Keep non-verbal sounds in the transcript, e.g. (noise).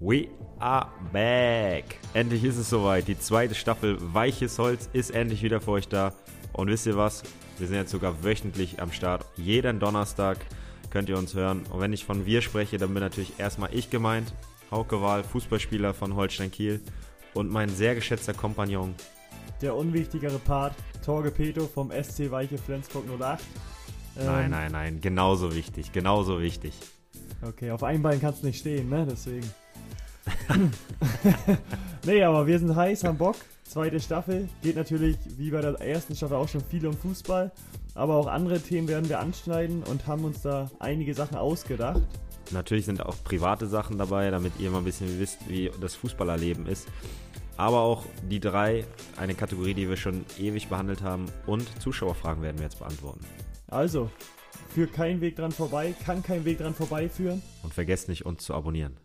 We are back. Endlich ist es soweit. Die zweite Staffel Weiches Holz ist endlich wieder für euch da. Und wisst ihr was? Wir sind jetzt sogar wöchentlich am Start. Jeden Donnerstag könnt ihr uns hören. Und wenn ich von wir spreche, dann bin natürlich erstmal ich gemeint. Hauke Wahl, Fußballspieler von Holstein Kiel. Und mein sehr geschätzter Kompagnon. Der unwichtigere Part, Torge Peto vom SC Weiche Flensburg 08. Ähm, nein, nein, nein. Genauso wichtig. Genauso wichtig. Okay, auf einem Bein kannst du nicht stehen, ne? Deswegen. (laughs) nee, aber wir sind heiß, haben Bock. Zweite Staffel. Geht natürlich wie bei der ersten Staffel auch schon viel um Fußball. Aber auch andere Themen werden wir anschneiden und haben uns da einige Sachen ausgedacht. Natürlich sind auch private Sachen dabei, damit ihr mal ein bisschen wisst, wie das Fußballerleben ist. Aber auch die drei, eine Kategorie, die wir schon ewig behandelt haben. Und Zuschauerfragen werden wir jetzt beantworten. Also, führt kein Weg dran vorbei, kann kein Weg dran vorbeiführen. Und vergesst nicht, uns zu abonnieren.